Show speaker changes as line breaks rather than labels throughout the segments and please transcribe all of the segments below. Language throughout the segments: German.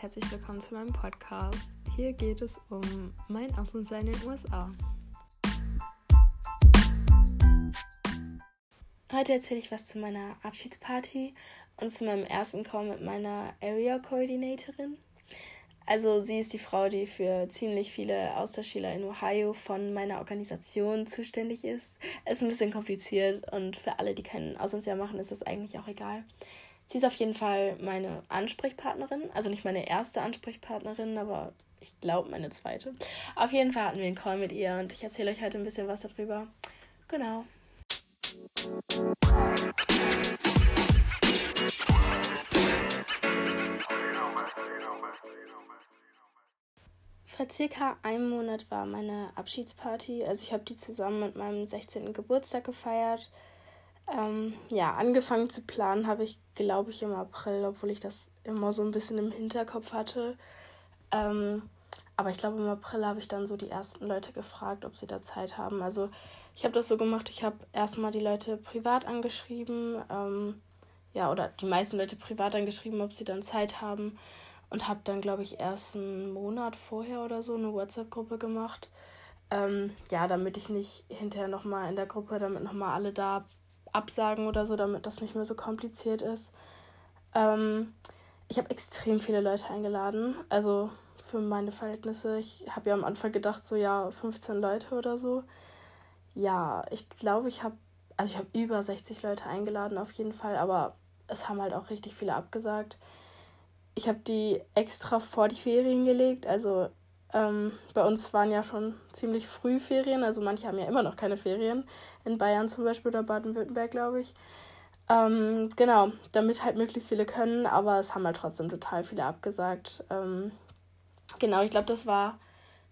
herzlich willkommen zu meinem Podcast. Hier geht es um mein Außensein in den USA. Heute erzähle ich was zu meiner Abschiedsparty und zu meinem ersten Call mit meiner Area Coordinatorin. Also sie ist die Frau, die für ziemlich viele Austauschschüler in Ohio von meiner Organisation zuständig ist. Es ist ein bisschen kompliziert und für alle, die kein Auslandsjahr machen, ist das eigentlich auch egal. Sie ist auf jeden Fall meine Ansprechpartnerin, also nicht meine erste Ansprechpartnerin, aber ich glaube meine zweite. Auf jeden Fall hatten wir einen Call mit ihr und ich erzähle euch heute ein bisschen was darüber. Genau. Vor circa einem Monat war meine Abschiedsparty. Also ich habe die zusammen mit meinem 16. Geburtstag gefeiert. Ähm, ja, angefangen zu planen habe ich, glaube ich, im April, obwohl ich das immer so ein bisschen im Hinterkopf hatte. Ähm, aber ich glaube, im April habe ich dann so die ersten Leute gefragt, ob sie da Zeit haben. Also ich habe das so gemacht, ich habe erstmal die Leute privat angeschrieben, ähm, ja, oder die meisten Leute privat angeschrieben, ob sie dann Zeit haben. Und habe dann, glaube ich, erst einen Monat vorher oder so eine WhatsApp-Gruppe gemacht. Ähm, ja, damit ich nicht hinterher nochmal in der Gruppe, damit nochmal alle da absagen oder so, damit das nicht mehr so kompliziert ist. Ähm, ich habe extrem viele Leute eingeladen, also für meine Verhältnisse. Ich habe ja am Anfang gedacht, so ja, 15 Leute oder so. Ja, ich glaube, ich habe, also ich habe über 60 Leute eingeladen auf jeden Fall, aber es haben halt auch richtig viele abgesagt. Ich habe die extra vor die Ferien gelegt, also ähm, bei uns waren ja schon ziemlich früh Ferien, also manche haben ja immer noch keine Ferien. In Bayern zum Beispiel oder Baden-Württemberg, glaube ich. Ähm, genau, damit halt möglichst viele können, aber es haben halt trotzdem total viele abgesagt. Ähm, genau, ich glaube, das war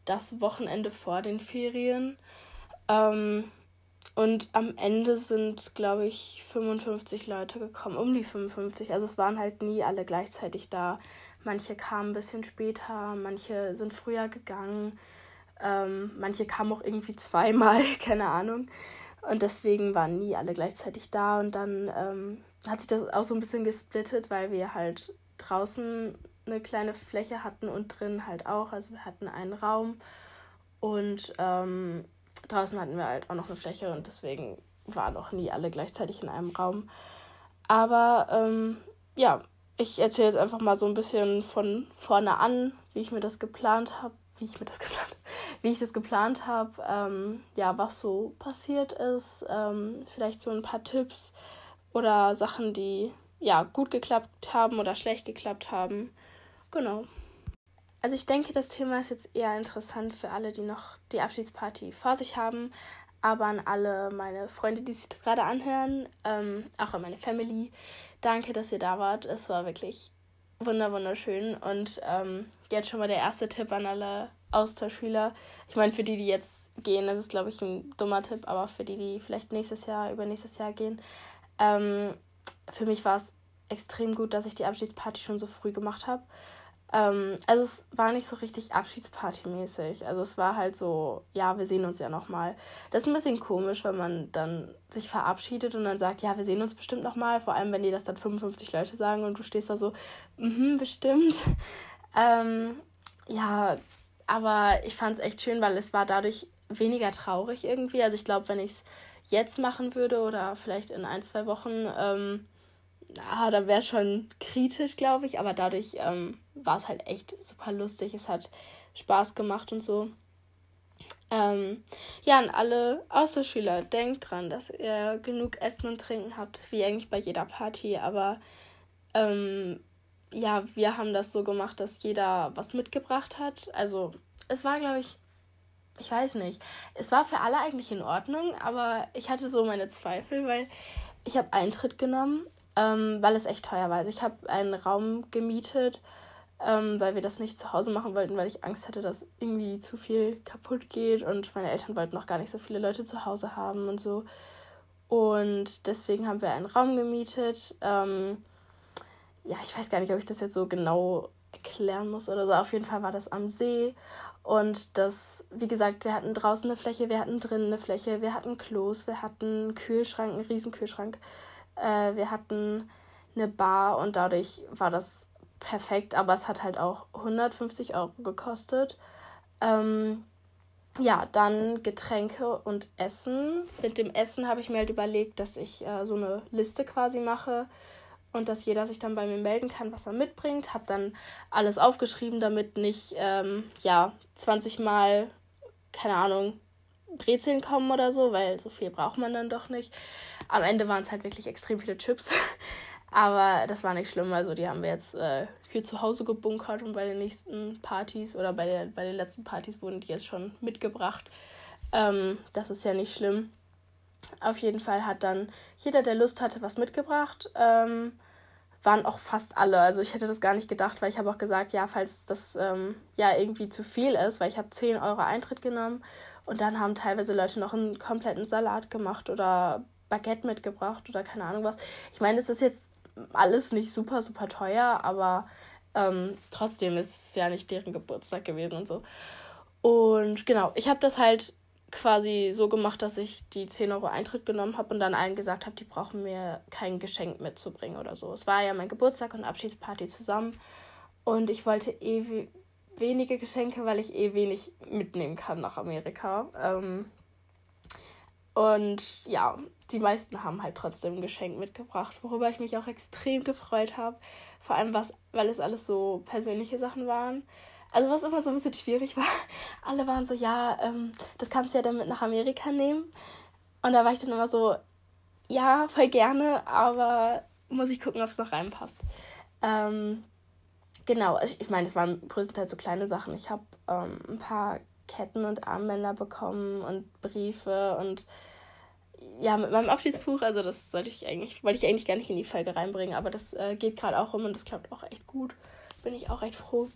das Wochenende vor den Ferien. Ähm, und am Ende sind, glaube ich, 55 Leute gekommen, um die 55. Also es waren halt nie alle gleichzeitig da. Manche kamen ein bisschen später, manche sind früher gegangen, ähm, manche kamen auch irgendwie zweimal, keine Ahnung. Und deswegen waren nie alle gleichzeitig da. Und dann ähm, hat sich das auch so ein bisschen gesplittet, weil wir halt draußen eine kleine Fläche hatten und drin halt auch. Also wir hatten einen Raum und ähm, draußen hatten wir halt auch noch eine Fläche und deswegen waren auch nie alle gleichzeitig in einem Raum. Aber ähm, ja, ich erzähle jetzt einfach mal so ein bisschen von vorne an, wie ich mir das geplant habe, wie ich mir das geplant, wie ich das geplant habe, ähm, ja, was so passiert ist, ähm, vielleicht so ein paar Tipps oder Sachen, die ja gut geklappt haben oder schlecht geklappt haben. Genau. Also ich denke, das Thema ist jetzt eher interessant für alle, die noch die Abschiedsparty vor sich haben, aber an alle meine Freunde, die sich das gerade anhören, ähm, auch an meine Family, Danke, dass ihr da wart. Es war wirklich wunderschön. Und ähm, jetzt schon mal der erste Tipp an alle Austauschschüler. Ich meine, für die, die jetzt gehen, das ist, glaube ich, ein dummer Tipp, aber für die, die vielleicht nächstes Jahr, übernächstes Jahr gehen, ähm, für mich war es extrem gut, dass ich die Abschiedsparty schon so früh gemacht habe. Ähm, also es war nicht so richtig Abschiedsparty-mäßig. Also es war halt so, ja, wir sehen uns ja nochmal. Das ist ein bisschen komisch, wenn man dann sich verabschiedet und dann sagt, ja, wir sehen uns bestimmt nochmal. Vor allem, wenn die das dann 55 Leute sagen und du stehst da so, mhm, bestimmt. Ähm, ja, aber ich fand es echt schön, weil es war dadurch weniger traurig irgendwie. Also ich glaube, wenn ich es jetzt machen würde oder vielleicht in ein, zwei Wochen, ähm, ah, da wäre es schon kritisch, glaube ich. Aber dadurch ähm, war es halt echt super lustig. Es hat Spaß gemacht und so. Ähm, ja, an alle Außerschüler, denkt dran, dass ihr genug Essen und Trinken habt, wie eigentlich bei jeder Party. Aber ähm, ja, wir haben das so gemacht, dass jeder was mitgebracht hat. Also es war, glaube ich, ich weiß nicht. Es war für alle eigentlich in Ordnung, aber ich hatte so meine Zweifel, weil ich habe Eintritt genommen, ähm, weil es echt teuer war. Also ich habe einen Raum gemietet ähm, weil wir das nicht zu Hause machen wollten, weil ich Angst hatte, dass irgendwie zu viel kaputt geht und meine Eltern wollten noch gar nicht so viele Leute zu Hause haben und so. Und deswegen haben wir einen Raum gemietet. Ähm, ja, ich weiß gar nicht, ob ich das jetzt so genau erklären muss oder so. Auf jeden Fall war das am See. Und das, wie gesagt, wir hatten draußen eine Fläche, wir hatten drinnen eine Fläche, wir hatten Klos, wir hatten einen Kühlschrank, einen riesen Kühlschrank. Äh, wir hatten eine Bar und dadurch war das perfekt, aber es hat halt auch 150 Euro gekostet. Ähm, ja, dann Getränke und Essen. Mit dem Essen habe ich mir halt überlegt, dass ich äh, so eine Liste quasi mache und dass jeder sich dann bei mir melden kann, was er mitbringt. Habe dann alles aufgeschrieben, damit nicht, ähm, ja, 20 Mal, keine Ahnung, Brezeln kommen oder so, weil so viel braucht man dann doch nicht. Am Ende waren es halt wirklich extrem viele Chips. Aber das war nicht schlimm. Also die haben wir jetzt äh, hier zu Hause gebunkert und bei den nächsten Partys oder bei, der, bei den letzten Partys wurden die jetzt schon mitgebracht. Ähm, das ist ja nicht schlimm. Auf jeden Fall hat dann jeder, der Lust hatte, was mitgebracht. Ähm, waren auch fast alle. Also ich hätte das gar nicht gedacht, weil ich habe auch gesagt, ja, falls das ähm, ja irgendwie zu viel ist, weil ich habe 10 Euro Eintritt genommen und dann haben teilweise Leute noch einen kompletten Salat gemacht oder Baguette mitgebracht oder keine Ahnung was. Ich meine, es ist jetzt alles nicht super, super teuer, aber ähm, trotzdem ist es ja nicht deren Geburtstag gewesen und so. Und genau, ich habe das halt quasi so gemacht, dass ich die 10 Euro Eintritt genommen habe und dann allen gesagt habe, die brauchen mir kein Geschenk mitzubringen oder so. Es war ja mein Geburtstag und Abschiedsparty zusammen und ich wollte eh wenige Geschenke, weil ich eh wenig mitnehmen kann nach Amerika. Ähm, und ja, die meisten haben halt trotzdem ein Geschenk mitgebracht, worüber ich mich auch extrem gefreut habe. Vor allem, was, weil es alles so persönliche Sachen waren. Also was immer so ein bisschen schwierig war, alle waren so, ja, ähm, das kannst du ja dann mit nach Amerika nehmen. Und da war ich dann immer so, ja, voll gerne, aber muss ich gucken, ob es noch reinpasst. Ähm, genau, also ich, ich meine, das waren größtenteils so kleine Sachen. Ich habe ähm, ein paar Ketten und Armbänder bekommen und Briefe und ja, mit meinem Abschiedsbuch, also das sollte ich eigentlich, wollte ich eigentlich gar nicht in die Folge reinbringen, aber das äh, geht gerade auch rum und das klappt auch echt gut. Bin ich auch recht froh.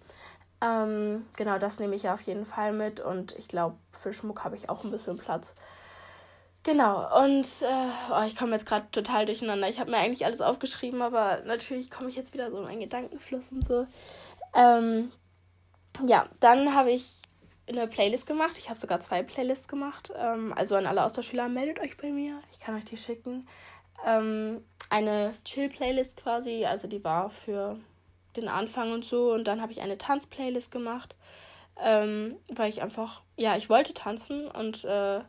Ähm, genau, das nehme ich ja auf jeden Fall mit und ich glaube, für Schmuck habe ich auch ein bisschen Platz. Genau, und äh, oh, ich komme jetzt gerade total durcheinander. Ich habe mir eigentlich alles aufgeschrieben, aber natürlich komme ich jetzt wieder so in meinen Gedankenfluss und so. Ähm, ja, dann habe ich eine Playlist gemacht. Ich habe sogar zwei Playlists gemacht. Ähm, also an alle Austauschschüler, meldet euch bei mir. Ich kann euch die schicken. Ähm, eine Chill-Playlist quasi, also die war für den Anfang und so. Und dann habe ich eine Tanz-Playlist gemacht, ähm, weil ich einfach, ja, ich wollte tanzen und äh,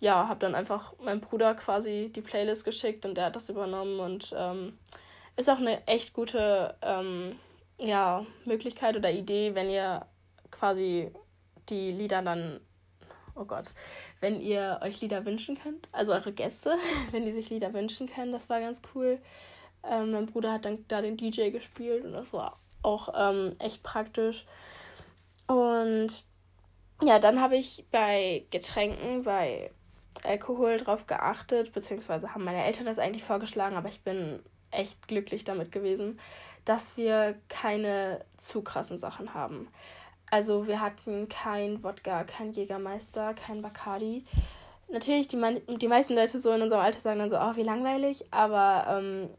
ja, habe dann einfach meinem Bruder quasi die Playlist geschickt und der hat das übernommen und ähm, ist auch eine echt gute ähm, ja, Möglichkeit oder Idee, wenn ihr quasi die Lieder dann, oh Gott, wenn ihr euch Lieder wünschen könnt, also eure Gäste, wenn die sich Lieder wünschen können, das war ganz cool. Ähm, mein Bruder hat dann da den DJ gespielt und das war auch ähm, echt praktisch. Und ja, dann habe ich bei Getränken, bei Alkohol drauf geachtet, beziehungsweise haben meine Eltern das eigentlich vorgeschlagen, aber ich bin echt glücklich damit gewesen, dass wir keine zu krassen Sachen haben. Also wir hatten kein Wodka, kein Jägermeister, kein Bacardi. Natürlich, die, die meisten Leute so in unserem Alter sagen dann so, oh, wie langweilig, aber ähm,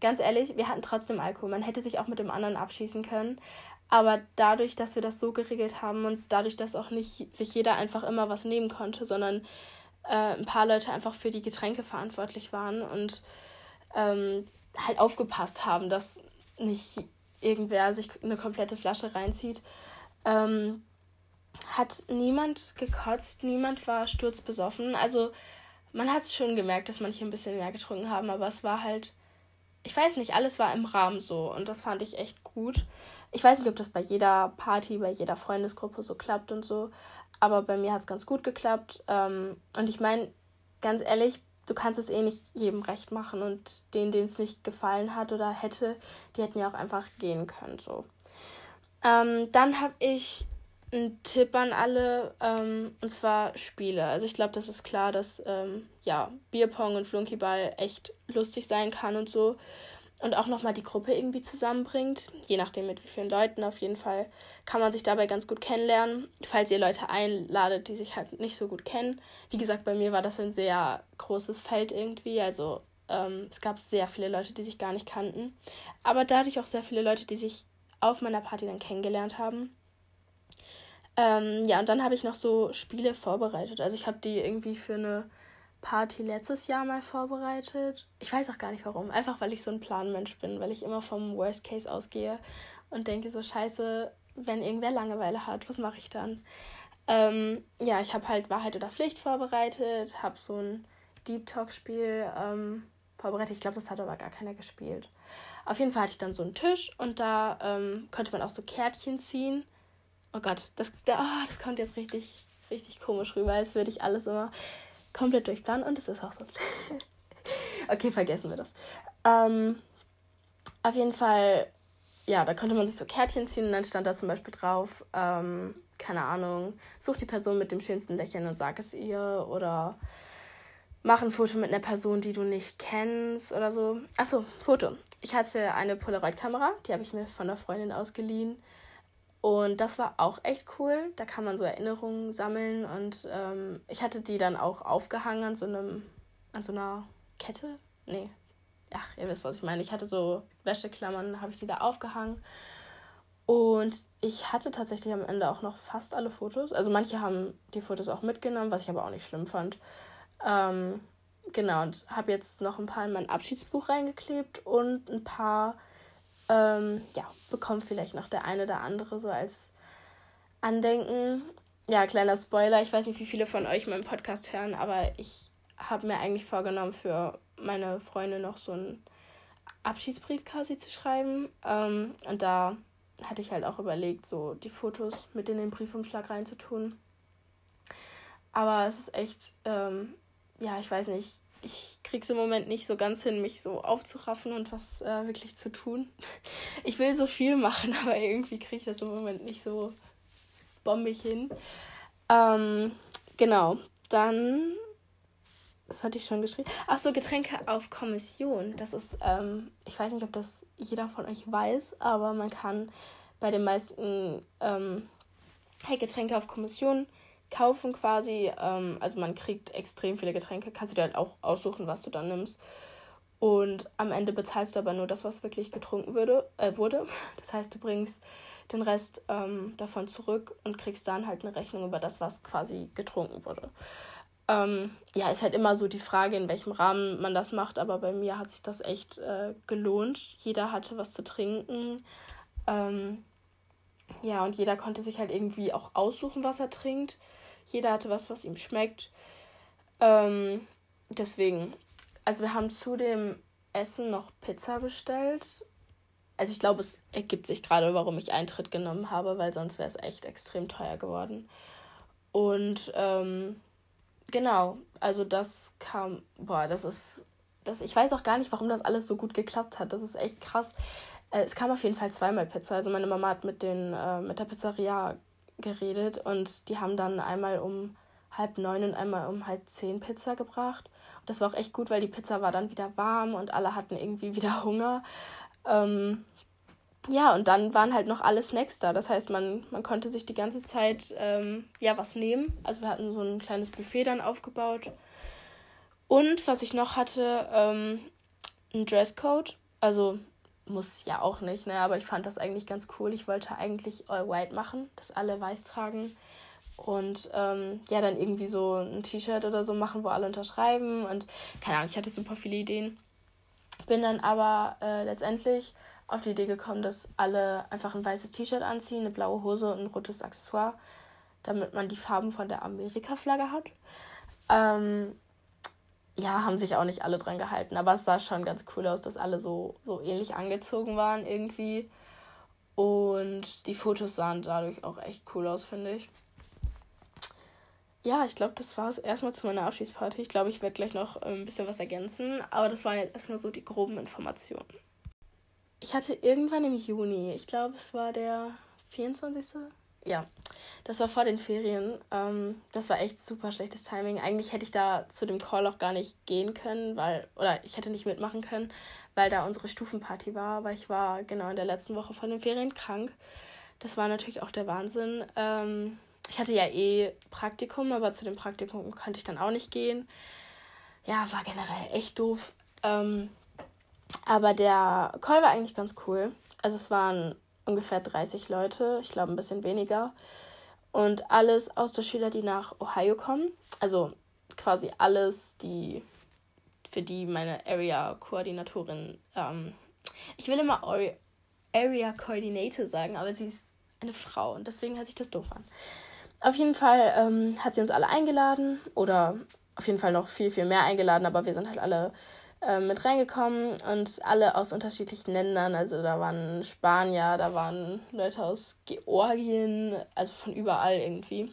ganz ehrlich, wir hatten trotzdem Alkohol. Man hätte sich auch mit dem anderen abschießen können. Aber dadurch, dass wir das so geregelt haben und dadurch, dass auch nicht sich jeder einfach immer was nehmen konnte, sondern äh, ein paar Leute einfach für die Getränke verantwortlich waren und ähm, halt aufgepasst haben, dass nicht irgendwer sich eine komplette Flasche reinzieht, ähm, hat niemand gekotzt, niemand war sturzbesoffen. Also man hat es schon gemerkt, dass manche ein bisschen mehr getrunken haben, aber es war halt ich weiß nicht, alles war im Rahmen so und das fand ich echt gut. Ich weiß nicht, ob das bei jeder Party, bei jeder Freundesgruppe so klappt und so, aber bei mir hat es ganz gut geklappt. Ähm, und ich meine, ganz ehrlich, du kannst es eh nicht jedem recht machen und denen, denen es nicht gefallen hat oder hätte, die hätten ja auch einfach gehen können. So. Ähm, dann habe ich einen Tipp an alle, ähm, und zwar Spiele. Also ich glaube, das ist klar, dass ähm, ja, Bierpong und Flunkyball echt lustig sein kann und so. Und auch nochmal die Gruppe irgendwie zusammenbringt. Je nachdem mit wie vielen Leuten auf jeden Fall kann man sich dabei ganz gut kennenlernen. Falls ihr Leute einladet, die sich halt nicht so gut kennen. Wie gesagt, bei mir war das ein sehr großes Feld irgendwie. Also ähm, es gab sehr viele Leute, die sich gar nicht kannten. Aber dadurch auch sehr viele Leute, die sich auf meiner Party dann kennengelernt haben. Ähm, ja, und dann habe ich noch so Spiele vorbereitet. Also ich habe die irgendwie für eine Party letztes Jahr mal vorbereitet. Ich weiß auch gar nicht warum. Einfach weil ich so ein Planmensch bin, weil ich immer vom Worst Case ausgehe und denke so, scheiße, wenn irgendwer Langeweile hat, was mache ich dann? Ähm, ja, ich habe halt Wahrheit oder Pflicht vorbereitet, habe so ein Deep Talk-Spiel ähm, vorbereitet. Ich glaube, das hat aber gar keiner gespielt. Auf jeden Fall hatte ich dann so einen Tisch und da ähm, konnte man auch so Kärtchen ziehen. Oh Gott, das, oh, das kommt jetzt richtig, richtig komisch rüber, als würde ich alles immer komplett durchplanen und es ist auch so. okay, vergessen wir das. Ähm, auf jeden Fall, ja, da konnte man sich so Kärtchen ziehen und dann stand da zum Beispiel drauf, ähm, keine Ahnung, such die Person mit dem schönsten Lächeln und sag es ihr oder mach ein Foto mit einer Person, die du nicht kennst oder so. Achso, Foto. Ich hatte eine Polaroid-Kamera, die habe ich mir von einer Freundin ausgeliehen. Und das war auch echt cool. Da kann man so Erinnerungen sammeln. Und ähm, ich hatte die dann auch aufgehangen an so einem, an so einer Kette. Nee. Ach, ihr wisst, was ich meine. Ich hatte so Wäscheklammern, habe ich die da aufgehangen. Und ich hatte tatsächlich am Ende auch noch fast alle Fotos. Also manche haben die Fotos auch mitgenommen, was ich aber auch nicht schlimm fand. Ähm, genau, und habe jetzt noch ein paar in mein Abschiedsbuch reingeklebt und ein paar, ähm, ja, bekommt vielleicht noch der eine oder andere so als Andenken. Ja, kleiner Spoiler, ich weiß nicht, wie viele von euch meinen Podcast hören, aber ich habe mir eigentlich vorgenommen, für meine Freunde noch so einen Abschiedsbrief quasi zu schreiben. Ähm, und da hatte ich halt auch überlegt, so die Fotos mit in den Briefumschlag reinzutun. Aber es ist echt ähm, ja, ich weiß nicht, ich krieg's im Moment nicht so ganz hin, mich so aufzuraffen und was äh, wirklich zu tun. Ich will so viel machen, aber irgendwie kriege ich das im Moment nicht so bombig hin. Ähm, genau, dann. Das hatte ich schon geschrieben. Ach so, Getränke auf Kommission. Das ist, ähm, ich weiß nicht, ob das jeder von euch weiß, aber man kann bei den meisten ähm, hey, Getränke auf Kommission kaufen quasi. Ähm, also man kriegt extrem viele Getränke, kannst du dir halt auch aussuchen, was du dann nimmst. Und am Ende bezahlst du aber nur das, was wirklich getrunken würde, äh, wurde. Das heißt, du bringst den Rest ähm, davon zurück und kriegst dann halt eine Rechnung über das, was quasi getrunken wurde. Ähm, ja, ist halt immer so die Frage, in welchem Rahmen man das macht, aber bei mir hat sich das echt äh, gelohnt. Jeder hatte was zu trinken. Ähm, ja, und jeder konnte sich halt irgendwie auch aussuchen, was er trinkt. Jeder hatte was, was ihm schmeckt. Ähm, deswegen, also wir haben zu dem Essen noch Pizza bestellt. Also ich glaube, es ergibt sich gerade, warum ich Eintritt genommen habe, weil sonst wäre es echt extrem teuer geworden. Und ähm, genau, also das kam, boah, das ist, das, ich weiß auch gar nicht, warum das alles so gut geklappt hat. Das ist echt krass. Äh, es kam auf jeden Fall zweimal Pizza. Also meine Mama hat mit, den, äh, mit der Pizzeria geredet und die haben dann einmal um halb neun und einmal um halb zehn Pizza gebracht. Und das war auch echt gut, weil die Pizza war dann wieder warm und alle hatten irgendwie wieder Hunger. Ähm, ja, und dann waren halt noch alle Snacks da. Das heißt, man, man konnte sich die ganze Zeit ähm, ja was nehmen. Also wir hatten so ein kleines Buffet dann aufgebaut. Und was ich noch hatte, ähm, ein Dresscode. Also muss ja auch nicht, ne? Aber ich fand das eigentlich ganz cool. Ich wollte eigentlich All White machen, dass alle weiß tragen. Und ähm, ja, dann irgendwie so ein T-Shirt oder so machen, wo alle unterschreiben. Und keine Ahnung, ich hatte super viele Ideen. Bin dann aber äh, letztendlich auf die Idee gekommen, dass alle einfach ein weißes T-Shirt anziehen, eine blaue Hose und ein rotes Accessoire, damit man die Farben von der Amerika-Flagge hat. Ähm, ja, haben sich auch nicht alle dran gehalten, aber es sah schon ganz cool aus, dass alle so, so ähnlich angezogen waren irgendwie. Und die Fotos sahen dadurch auch echt cool aus, finde ich. Ja, ich glaube, das war es erstmal zu meiner Abschiedsparty. Ich glaube, ich werde gleich noch ein bisschen was ergänzen, aber das waren jetzt erstmal so die groben Informationen. Ich hatte irgendwann im Juni, ich glaube, es war der 24 ja, das war vor den Ferien. Ähm, das war echt super schlechtes Timing. Eigentlich hätte ich da zu dem Call auch gar nicht gehen können, weil, oder ich hätte nicht mitmachen können, weil da unsere Stufenparty war, weil ich war genau in der letzten Woche von den Ferien krank. Das war natürlich auch der Wahnsinn. Ähm, ich hatte ja eh Praktikum, aber zu dem Praktikum konnte ich dann auch nicht gehen. Ja, war generell echt doof. Ähm, aber der Call war eigentlich ganz cool. Also es waren ungefähr 30 Leute, ich glaube ein bisschen weniger. Und alles aus der Schüler, die nach Ohio kommen. Also quasi alles, die für die meine Area-Koordinatorin, ähm, ich will immer Area Coordinator sagen, aber sie ist eine Frau und deswegen hört sich das doof an. Auf jeden Fall ähm, hat sie uns alle eingeladen oder auf jeden Fall noch viel, viel mehr eingeladen, aber wir sind halt alle äh, mit reingekommen und alle aus unterschiedlichen Ländern. Also da waren Spanier, da waren Leute aus Georgien, also von überall irgendwie.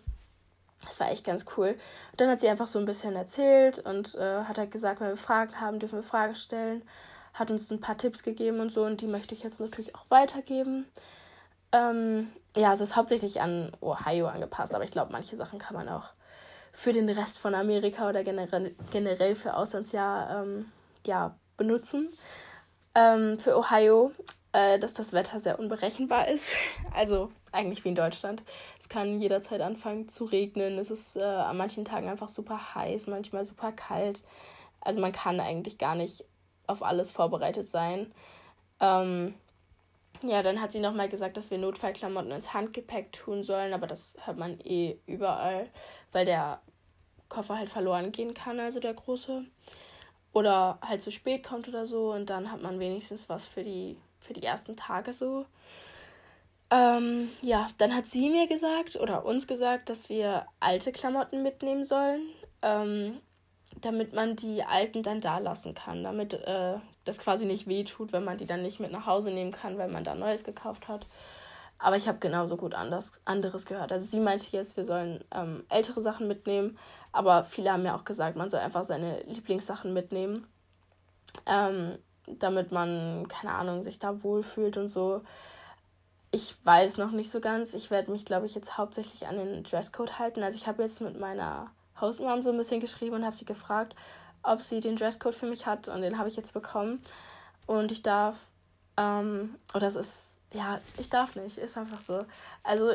Das war echt ganz cool. Und dann hat sie einfach so ein bisschen erzählt und äh, hat halt gesagt, wenn wir Fragen haben, dürfen wir Fragen stellen. Hat uns ein paar Tipps gegeben und so und die möchte ich jetzt natürlich auch weitergeben. Ähm, ja, es ist hauptsächlich an Ohio angepasst, aber ich glaube, manche Sachen kann man auch für den Rest von Amerika oder generell, generell für Auslandsjahr ähm, ja, benutzen. Ähm, für Ohio, äh, dass das Wetter sehr unberechenbar ist. Also eigentlich wie in Deutschland. Es kann jederzeit anfangen zu regnen. Es ist äh, an manchen Tagen einfach super heiß, manchmal super kalt. Also man kann eigentlich gar nicht auf alles vorbereitet sein. Ähm, ja, dann hat sie nochmal gesagt, dass wir Notfallklamotten ins Handgepäck tun sollen, aber das hört man eh überall, weil der Koffer halt verloren gehen kann, also der große. Oder halt zu spät kommt oder so und dann hat man wenigstens was für die, für die ersten Tage so. Ähm, ja, dann hat sie mir gesagt oder uns gesagt, dass wir alte Klamotten mitnehmen sollen, ähm, damit man die alten dann da lassen kann, damit äh, das quasi nicht wehtut, wenn man die dann nicht mit nach Hause nehmen kann, weil man da Neues gekauft hat. Aber ich habe genauso gut anders, anderes gehört. Also sie meinte jetzt, wir sollen ähm, ältere Sachen mitnehmen, aber viele haben mir auch gesagt, man soll einfach seine Lieblingssachen mitnehmen, ähm, damit man, keine Ahnung, sich da wohlfühlt und so. Ich weiß noch nicht so ganz. Ich werde mich, glaube ich, jetzt hauptsächlich an den Dresscode halten. Also ich habe jetzt mit meiner Hausmom so ein bisschen geschrieben und habe sie gefragt, ob sie den Dresscode für mich hat und den habe ich jetzt bekommen. Und ich darf, ähm, oder es ist, ja, ich darf nicht, ist einfach so. Also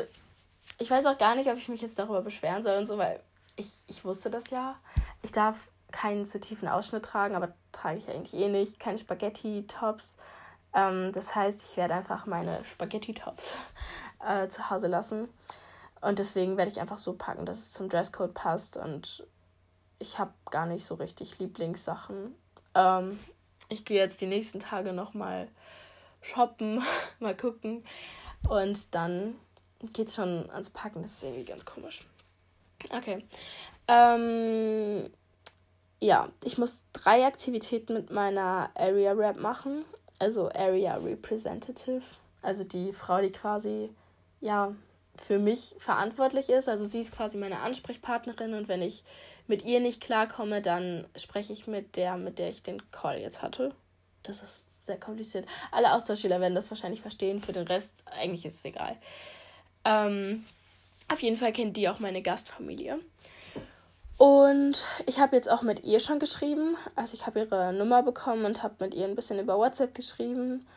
ich weiß auch gar nicht, ob ich mich jetzt darüber beschweren soll und so, weil ich, ich wusste das ja. Ich darf keinen zu tiefen Ausschnitt tragen, aber trage ich eigentlich eh nicht. Keine Spaghetti-Tops. Ähm, das heißt, ich werde einfach meine Spaghetti-Tops äh, zu Hause lassen. Und deswegen werde ich einfach so packen, dass es zum Dresscode passt und ich habe gar nicht so richtig Lieblingssachen. Ähm, ich gehe jetzt die nächsten Tage nochmal shoppen, mal gucken. Und dann geht es schon ans Packen. Das ist irgendwie ganz komisch. Okay. Ähm, ja, ich muss drei Aktivitäten mit meiner Area Rap machen. Also Area Representative. Also die Frau, die quasi, ja, für mich verantwortlich ist. Also sie ist quasi meine Ansprechpartnerin und wenn ich mit ihr nicht klarkomme, dann spreche ich mit der, mit der ich den Call jetzt hatte. Das ist sehr kompliziert. Alle Austauschschüler werden das wahrscheinlich verstehen. Für den Rest eigentlich ist es egal. Ähm, auf jeden Fall kennt die auch meine Gastfamilie. Und ich habe jetzt auch mit ihr schon geschrieben. Also ich habe ihre Nummer bekommen und habe mit ihr ein bisschen über WhatsApp geschrieben.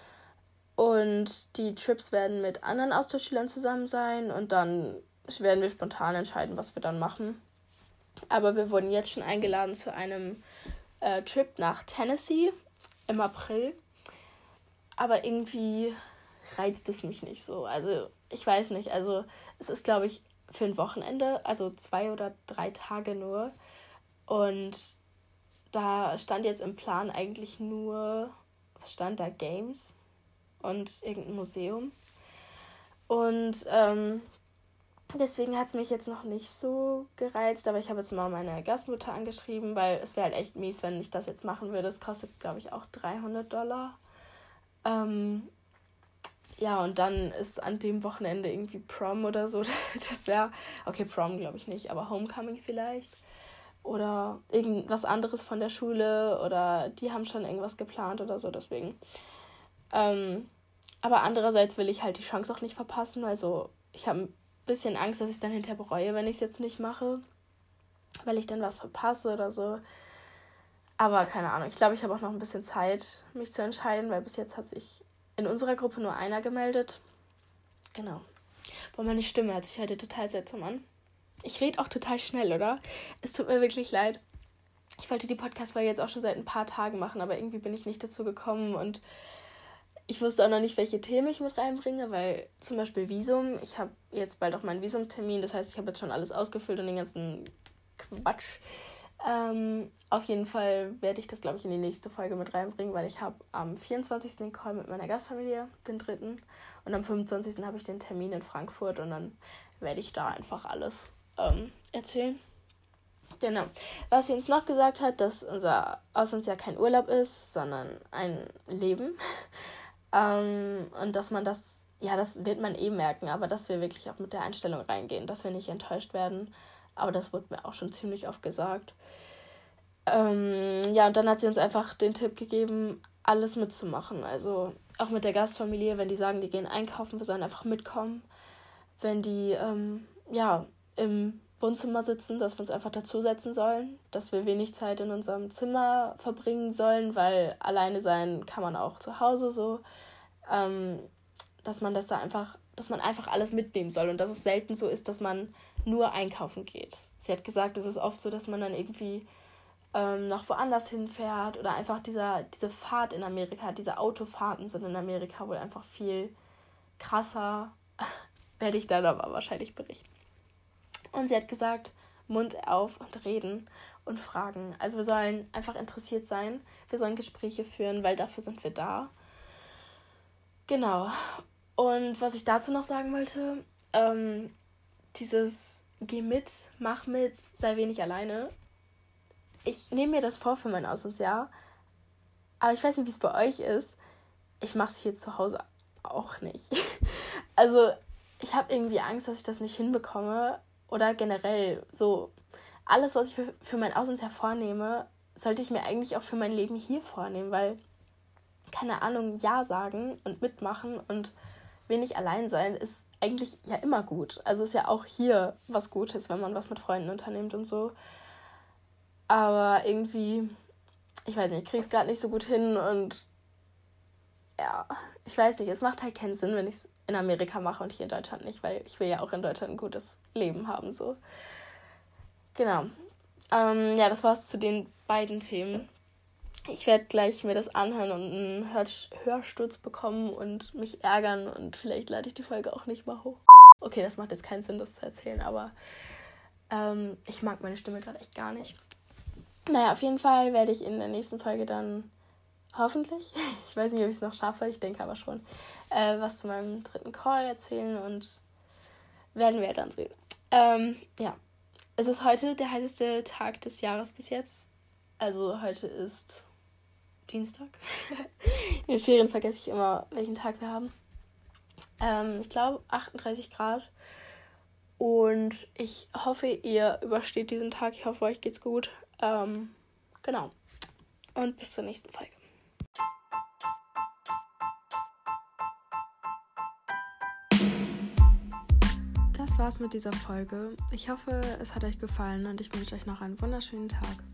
Und die Trips werden mit anderen Austauschschülern zusammen sein. Und dann werden wir spontan entscheiden, was wir dann machen. Aber wir wurden jetzt schon eingeladen zu einem äh, Trip nach Tennessee im April. Aber irgendwie reizt es mich nicht so. Also ich weiß nicht. Also es ist, glaube ich, für ein Wochenende, also zwei oder drei Tage nur. Und da stand jetzt im Plan eigentlich nur, was stand da, Games und irgendein Museum. Und ähm, Deswegen hat es mich jetzt noch nicht so gereizt, aber ich habe jetzt mal meine Gastmutter angeschrieben, weil es wäre halt echt mies, wenn ich das jetzt machen würde. Es kostet, glaube ich, auch 300 Dollar. Ähm, ja, und dann ist an dem Wochenende irgendwie Prom oder so. Das wäre, okay, Prom glaube ich nicht, aber Homecoming vielleicht. Oder irgendwas anderes von der Schule oder die haben schon irgendwas geplant oder so, deswegen. Ähm, aber andererseits will ich halt die Chance auch nicht verpassen. Also ich habe bisschen Angst, dass ich es dann hinterher bereue, wenn ich es jetzt nicht mache, weil ich dann was verpasse oder so. Aber keine Ahnung. Ich glaube, ich habe auch noch ein bisschen Zeit, mich zu entscheiden, weil bis jetzt hat sich in unserer Gruppe nur einer gemeldet. Genau. Boah, meine Stimme hört sich heute total seltsam an. Ich rede auch total schnell, oder? Es tut mir wirklich leid. Ich wollte die Podcast-Folge jetzt auch schon seit ein paar Tagen machen, aber irgendwie bin ich nicht dazu gekommen und ich wusste auch noch nicht, welche Themen ich mit reinbringe, weil zum Beispiel Visum, ich habe jetzt bald auch meinen Visumtermin, das heißt, ich habe jetzt schon alles ausgefüllt und den ganzen Quatsch. Ähm, auf jeden Fall werde ich das, glaube ich, in die nächste Folge mit reinbringen, weil ich habe am 24. den Call mit meiner Gastfamilie, den dritten. Und am 25. habe ich den Termin in Frankfurt und dann werde ich da einfach alles ähm, erzählen. Genau. Was sie uns noch gesagt hat, dass unser Auslands ja kein Urlaub ist, sondern ein Leben. ähm, und dass man das, ja, das wird man eh merken, aber dass wir wirklich auch mit der Einstellung reingehen, dass wir nicht enttäuscht werden. Aber das wurde mir auch schon ziemlich oft gesagt. Ähm, ja, und dann hat sie uns einfach den Tipp gegeben, alles mitzumachen. Also auch mit der Gastfamilie, wenn die sagen, die gehen einkaufen, wir sollen einfach mitkommen. Wenn die, ähm, ja, im Wohnzimmer sitzen, dass wir uns einfach dazusetzen sollen, dass wir wenig Zeit in unserem Zimmer verbringen sollen, weil alleine sein kann man auch zu Hause so, ähm, dass man das da einfach, dass man einfach alles mitnehmen soll und dass es selten so ist, dass man nur einkaufen geht. Sie hat gesagt, es ist oft so, dass man dann irgendwie ähm, noch woanders hinfährt oder einfach dieser, diese Fahrt in Amerika, diese Autofahrten sind in Amerika wohl einfach viel krasser. Werde ich dann aber wahrscheinlich berichten. Und sie hat gesagt, Mund auf und reden und fragen. Also wir sollen einfach interessiert sein. Wir sollen Gespräche führen, weil dafür sind wir da. Genau. Und was ich dazu noch sagen wollte, ähm, dieses Geh mit, mach mit, sei wenig alleine. Ich nehme mir das vor für mein Auslandsjahr. Aber ich weiß nicht, wie es bei euch ist. Ich mache es hier zu Hause auch nicht. also ich habe irgendwie Angst, dass ich das nicht hinbekomme oder generell so alles, was ich für, mein Auslandsjahr vornehme, sollte ich mir eigentlich auch für mein Leben hier vornehmen, weil, keine Ahnung, Ja sagen und mitmachen und wenig allein sein ist eigentlich ja immer gut. Also ist ja auch hier was Gutes, wenn man was mit Freunden unternimmt und so. Aber irgendwie, ich weiß nicht, ich krieg's gerade nicht so gut hin und ja, ich weiß nicht, es macht halt keinen Sinn, wenn ich es in Amerika mache und hier in Deutschland nicht, weil ich will ja auch in Deutschland ein gutes Leben haben. So. Genau. Ähm, ja, das war's zu den beiden Themen. Ich werde gleich mir das anhören und einen Hör Hörsturz bekommen und mich ärgern und vielleicht lade ich die Folge auch nicht mal hoch. Okay, das macht jetzt keinen Sinn, das zu erzählen, aber ähm, ich mag meine Stimme gerade echt gar nicht. Naja, auf jeden Fall werde ich in der nächsten Folge dann hoffentlich, ich weiß nicht, ob ich es noch schaffe, ich denke aber schon, äh, was zu meinem dritten Call erzählen und werden wir dann sehen. Ähm, ja, es ist heute der heißeste Tag des Jahres bis jetzt. Also heute ist Dienstag. In den Ferien vergesse ich immer, welchen Tag wir haben. Ähm, ich glaube 38 Grad. Und ich hoffe, ihr übersteht diesen Tag. Ich hoffe, euch geht's gut. Ähm, genau. Und bis zur nächsten Folge. das war's mit dieser Folge. Ich hoffe, es hat euch gefallen und ich wünsche euch noch einen wunderschönen Tag.